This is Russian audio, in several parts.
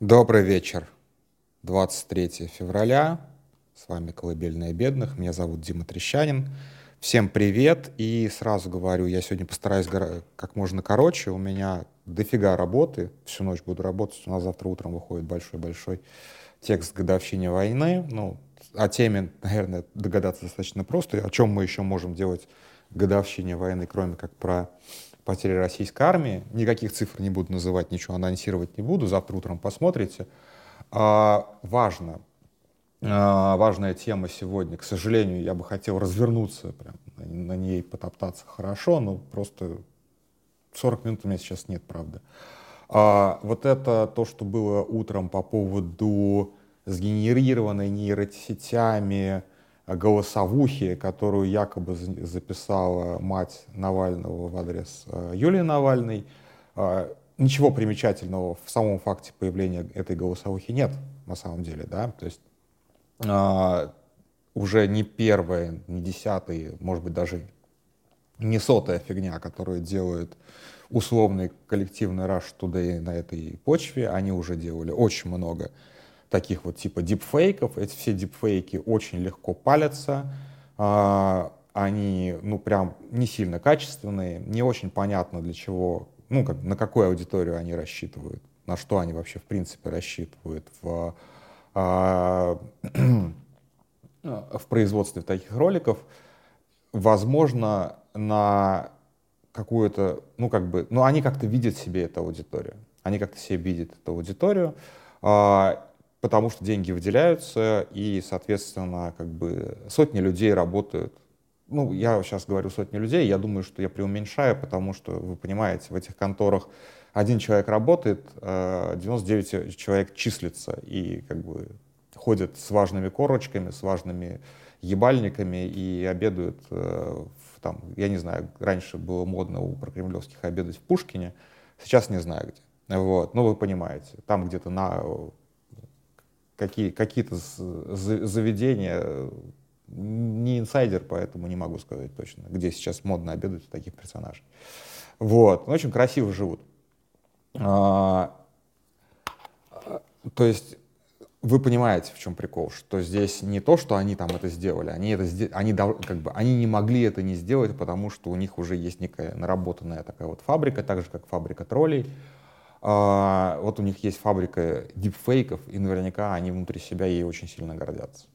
Добрый вечер. 23 февраля. С вами «Колыбельная бедных». Меня зовут Дима Трещанин. Всем привет. И сразу говорю, я сегодня постараюсь как можно короче. У меня дофига работы. Всю ночь буду работать. У нас завтра утром выходит большой-большой текст к годовщине войны. Ну, о теме, наверное, догадаться достаточно просто. О чем мы еще можем делать годовщине войны, кроме как про потери российской армии. Никаких цифр не буду называть, ничего анонсировать не буду. Завтра утром посмотрите. А, важно, а, важная тема сегодня. К сожалению, я бы хотел развернуться, прям, на ней потоптаться хорошо, но просто 40 минут у меня сейчас нет, правда. А, вот это то, что было утром по поводу сгенерированной нейросетями голосовухи, которую якобы записала мать Навального в адрес э, Юлии Навальной. А, ничего примечательного в самом факте появления этой голосовухи нет, на самом деле, да, то есть а, уже не первая, не десятая, может быть, даже не сотая фигня, которую делает условный коллективный Rush Today на этой почве, они уже делали очень много таких вот типа дипфейков. Эти все дипфейки очень легко палятся. А, они, ну, прям не сильно качественные, не очень понятно для чего, ну, как, на какую аудиторию они рассчитывают, на что они вообще, в принципе, рассчитывают в, а, в производстве таких роликов. Возможно, на какую-то, ну, как бы, ну, они как-то видят себе эту аудиторию. Они как-то себе видят эту аудиторию. А, потому что деньги выделяются, и, соответственно, как бы сотни людей работают. Ну, я сейчас говорю сотни людей, я думаю, что я преуменьшаю, потому что, вы понимаете, в этих конторах один человек работает, 99 э, человек числится и как бы ходят с важными корочками, с важными ебальниками и обедают в, там, я не знаю, раньше было модно у прокремлевских обедать в Пушкине, сейчас не знаю где. Вот, ну вы понимаете, там где-то на какие, какие-то заведения, не инсайдер, поэтому не могу сказать точно, где сейчас модно обедать у таких персонажей. Вот, ну, очень красиво живут. А, то есть вы понимаете, в чем прикол, что здесь не то, что они там это сделали, они это они как бы они не могли это не сделать, потому что у них уже есть некая наработанная такая вот фабрика, так же как фабрика троллей, а, вот у них есть фабрика дипфейков, и наверняка они внутри себя ей очень сильно гордятся.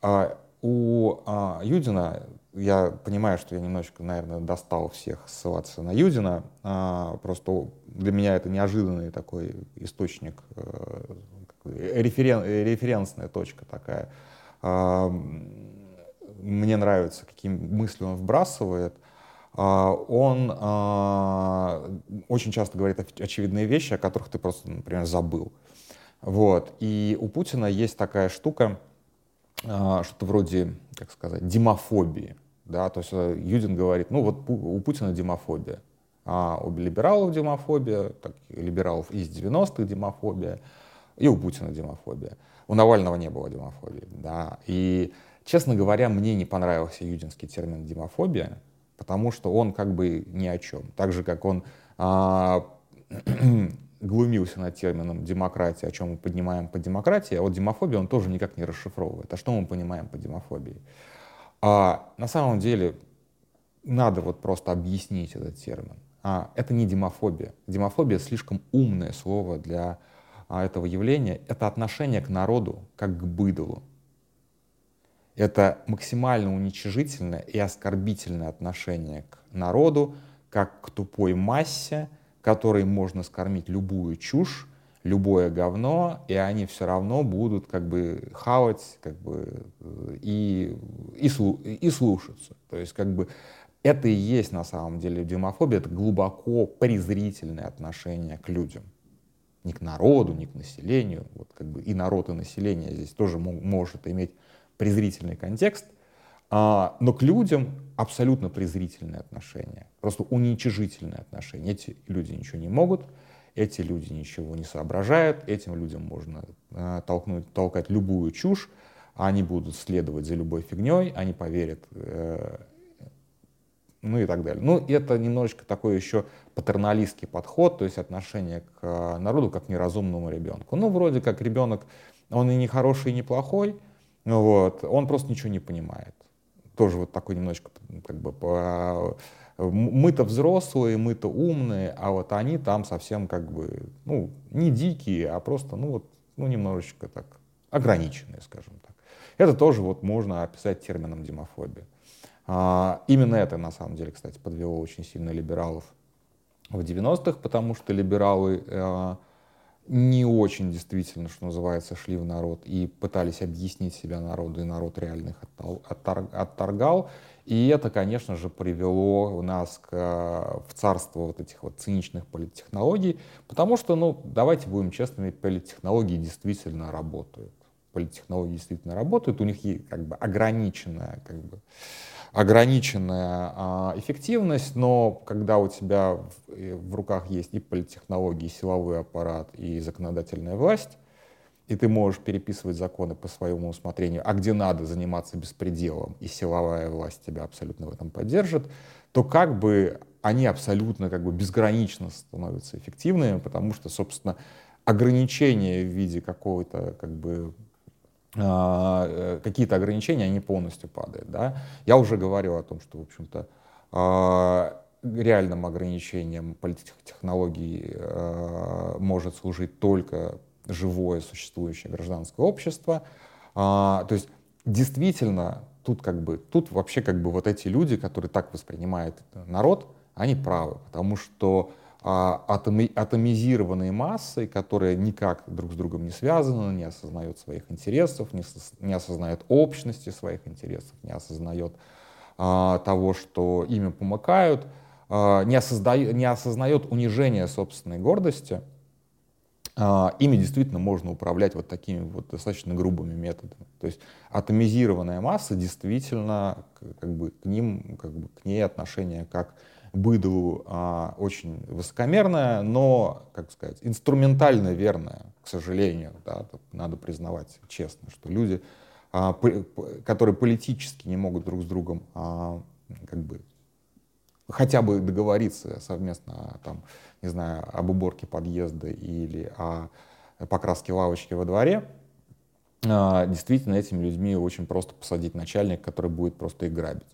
А, у а, Юдина, я понимаю, что я немножечко, наверное, достал всех ссылаться на Юдина, просто для меня это неожиданный такой источник, э, референ, референсная точка такая. Мне нравится, какие мысли он вбрасывает. А, он а, очень часто говорит очевидные вещи, о которых ты просто, например, забыл. Вот. И у Путина есть такая штука, а, что-то вроде, как сказать, демофобии. Да? То есть э, Юдин говорит, ну вот у Путина демофобия. А у либералов демофобия, так, либералов из 90-х демофобия, и у Путина демофобия. У Навального не было демофобии. Да? И, честно говоря, мне не понравился юдинский термин демофобия, потому что он как бы ни о чем. Так же, как он а, глумился над термином демократия, о чем мы поднимаем по демократии, а вот демофобия он тоже никак не расшифровывает. А что мы понимаем по демофобии? А, на самом деле надо вот просто объяснить этот термин. А, это не демофобия. Демофобия слишком умное слово для а, этого явления. Это отношение к народу как к быдлу. Это максимально уничижительное и оскорбительное отношение к народу, как к тупой массе, которой можно скормить любую чушь, любое говно, и они все равно будут как бы хавать как бы, и, и, и слушаться. То есть как бы это и есть на самом деле демофобия, это глубоко презрительное отношение к людям. Не к народу, не к населению. Вот как бы и народ, и население здесь тоже может иметь презрительный контекст, а, но к людям абсолютно презрительное отношение, просто уничижительное отношение. Эти люди ничего не могут, эти люди ничего не соображают, этим людям можно а, толкнуть, толкать любую чушь, они будут следовать за любой фигней, они поверят э, ну и так далее. Ну, это немножечко такой еще патерналистский подход, то есть отношение к э, народу как к неразумному ребенку. Ну, вроде как ребенок, он и не хороший, и не плохой, вот, он просто ничего не понимает. Тоже вот такой немножечко, как бы, по, мы-то взрослые, мы-то умные, а вот они там совсем как бы, ну, не дикие, а просто, ну вот, ну, немножечко так ограниченные, скажем так. Это тоже вот можно описать термином демофобия. А, именно это, на самом деле, кстати, подвело очень сильно либералов в 90-х, потому что либералы э, не очень действительно, что называется, шли в народ и пытались объяснить себя народу, и народ реально их отторгал. И это, конечно же, привело нас к, в царство вот этих вот циничных политтехнологий, потому что, ну, давайте будем честными, политтехнологии действительно работают. Политтехнологии действительно работают, у них есть как бы ограниченная как бы, ограниченная а, эффективность, но когда у тебя в, руках есть и политтехнологии, и силовой аппарат, и законодательная власть, и ты можешь переписывать законы по своему усмотрению, а где надо заниматься беспределом, и силовая власть тебя абсолютно в этом поддержит, то как бы они абсолютно как бы безгранично становятся эффективными, потому что, собственно, ограничения в виде какого-то как бы какие-то ограничения, они полностью падают. Да? Я уже говорил о том, что, в общем-то, а, реальным ограничением политтехнологий а, может служить только живое существующее гражданское общество. То есть действительно тут как бы тут вообще как бы вот эти люди, которые так воспринимают народ, они правы, потому что а, атоми, атомизированные массы, которые никак друг с другом не связаны, не осознают своих интересов, не, осознают общности своих интересов, не осознает а, того, что ими помыкают, а, не, осознает, не осознает унижение собственной гордости, а, ими действительно можно управлять вот такими вот достаточно грубыми методами. То есть атомизированная масса действительно как бы к ним, как бы к ней отношение как быдлу а, очень высокомерная, но, как сказать, инструментально верная, к сожалению. Да, надо признавать честно, что люди, а, по, которые политически не могут друг с другом а, как бы хотя бы договориться совместно, там, не знаю, об уборке подъезда или о покраске лавочки во дворе, а, действительно этими людьми очень просто посадить начальник, который будет просто их грабить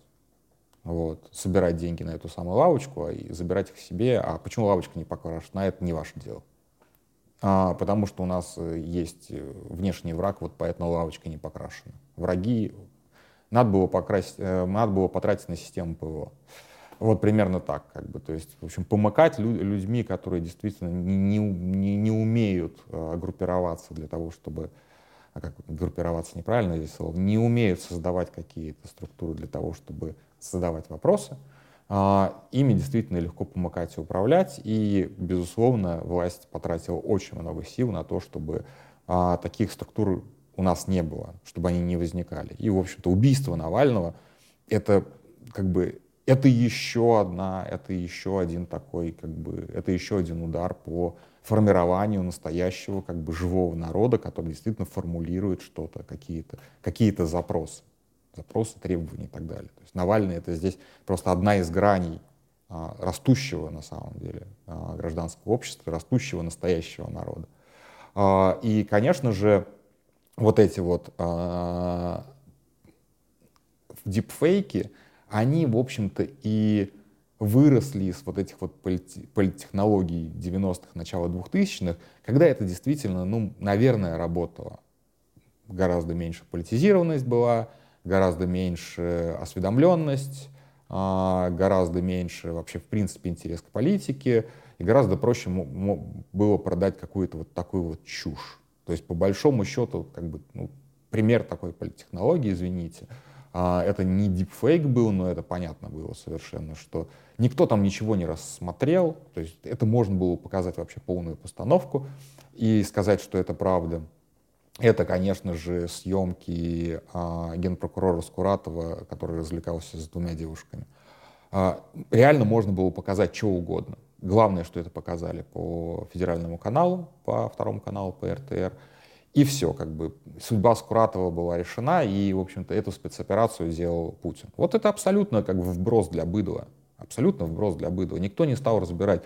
вот, собирать деньги на эту самую лавочку и забирать их себе. А почему лавочка не покрашена, это не ваше дело. А, потому что у нас э, есть э, внешний враг, вот поэтому лавочка не покрашена. Враги надо было, покрасить, э, надо было потратить на систему ПВО. Вот примерно так, как бы, то есть, в общем, помыкать людьми, которые действительно не, не, не умеют группироваться для того, чтобы, а как группироваться неправильно здесь слово, не умеют создавать какие-то структуры для того, чтобы задавать вопросы. А, ими действительно легко помыкать и управлять, и, безусловно, власть потратила очень много сил на то, чтобы а, таких структур у нас не было, чтобы они не возникали. И, в общем-то, убийство Навального — это как бы это еще одна, это еще один такой, как бы, это еще один удар по формированию настоящего, как бы, живого народа, который действительно формулирует что-то, какие-то какие запросы запросы, требования и так далее. То есть Навальный это здесь просто одна из граней а, растущего на самом деле а, гражданского общества, растущего настоящего народа. А, и, конечно же, вот эти вот дипфейки, они, в общем-то, и выросли из вот этих вот политтехнологий 90-х, начала 2000-х, когда это действительно, ну, наверное, работало. Гораздо меньше политизированность была, гораздо меньше осведомленность, а, гораздо меньше вообще в принципе интерес к политике, и гораздо проще было продать какую-то вот такую вот чушь. То есть по большому счету, как бы, ну, пример такой политтехнологии, извините, а, это не дипфейк был, но это понятно было совершенно, что никто там ничего не рассмотрел, то есть это можно было показать вообще полную постановку и сказать, что это правда. Это, конечно же, съемки а, генпрокурора Скуратова, который развлекался с двумя девушками. А, реально можно было показать что угодно. Главное, что это показали по федеральному каналу, по второму каналу, по РТР. И все, как бы судьба Скуратова была решена, и, в общем-то, эту спецоперацию сделал Путин. Вот это абсолютно как бы вброс для быдла. Абсолютно вброс для быдла. Никто не стал разбирать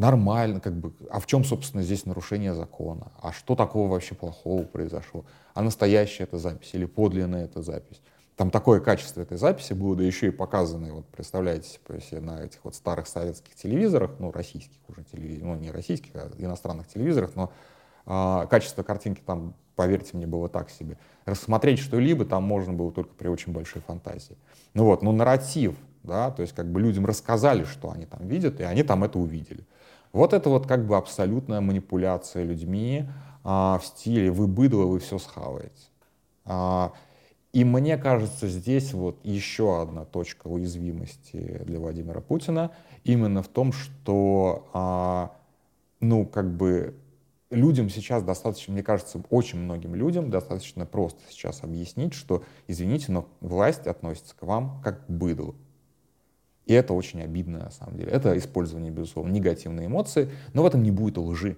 нормально, как бы, а в чем, собственно, здесь нарушение закона? А что такого вообще плохого произошло? А настоящая это запись или подлинная это запись? Там такое качество этой записи было, да еще и показанное, вот представляете себе, на этих вот старых советских телевизорах, ну, российских уже телевизорах, ну, не российских, а иностранных телевизорах, но а, качество картинки там, поверьте мне, было так себе. Рассмотреть что-либо там можно было только при очень большой фантазии. Ну вот, но нарратив, да, то есть как бы людям рассказали, что они там видят, и они там это увидели. Вот это вот как бы абсолютная манипуляция людьми а, в стиле «вы быдло, вы все схаваете». А, и мне кажется, здесь вот еще одна точка уязвимости для Владимира Путина именно в том, что, а, ну, как бы людям сейчас достаточно, мне кажется, очень многим людям достаточно просто сейчас объяснить, что, извините, но власть относится к вам как к быдлу. И это очень обидно, на самом деле. Это использование, безусловно, негативной эмоции, но в этом не будет лжи.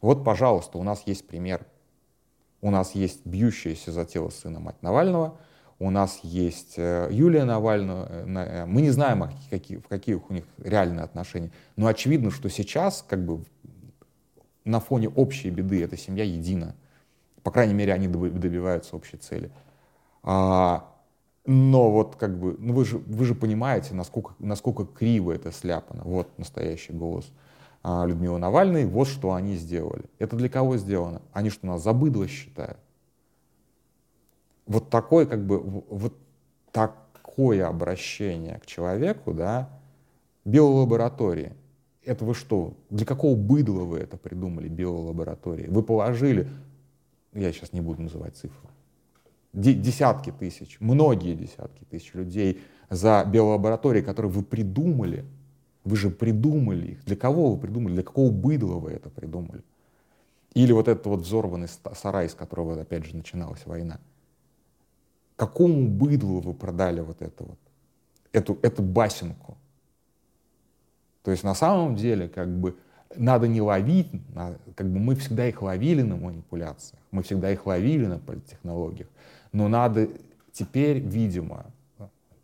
Вот, пожалуйста, у нас есть пример. У нас есть бьющаяся за тело сына мать Навального, у нас есть э, Юлия Навальная. Э, мы не знаем, в каких у них реальные отношения. Но очевидно, что сейчас, как бы, на фоне общей беды эта семья едина. По крайней мере, они добиваются общей цели. А, но вот как бы, ну вы же, вы же понимаете, насколько, насколько криво это сляпано. Вот настоящий голос а, Людмилы Навальной, вот что они сделали. Это для кого сделано? Они что, нас за считают? Вот такое, как бы, вот такое обращение к человеку, да, биолаборатории. Это вы что, для какого быдла вы это придумали, биолаборатории? Вы положили, я сейчас не буду называть цифру, десятки тысяч, многие десятки тысяч людей за биолаборатории, которые вы придумали. Вы же придумали их. Для кого вы придумали? Для какого быдла вы это придумали? Или вот этот вот взорванный сарай, с которого, опять же, начиналась война. Какому быдлу вы продали вот это вот, эту, эту басенку? То есть на самом деле, как бы, надо не ловить, как бы мы всегда их ловили на манипуляциях, мы всегда их ловили на политтехнологиях, но надо теперь, видимо,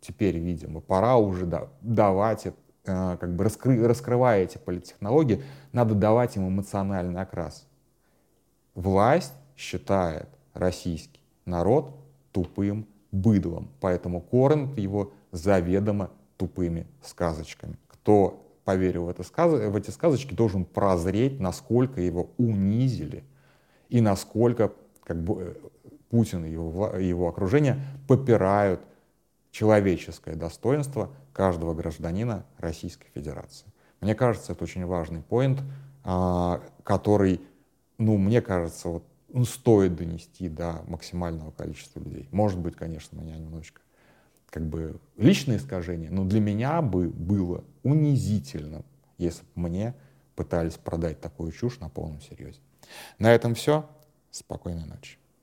теперь, видимо, пора уже да, давать, э, как бы раскры, раскрывая эти политтехнологии, надо давать им эмоциональный окрас. Власть считает российский народ тупым быдлом, поэтому кормит его заведомо тупыми сказочками. Кто поверил в, это, в эти сказочки, должен прозреть, насколько его унизили и насколько как бы, э, Путин и его, его окружение попирают человеческое достоинство каждого гражданина Российской Федерации. Мне кажется, это очень важный поинт, а, который, ну, мне кажется, вот, ну, стоит донести до максимального количества людей. Может быть, конечно, меня немножечко как бы личное искажение, но для меня бы было унизительным, если бы мне пытались продать такую чушь на полном серьезе. На этом все. Спокойной ночи.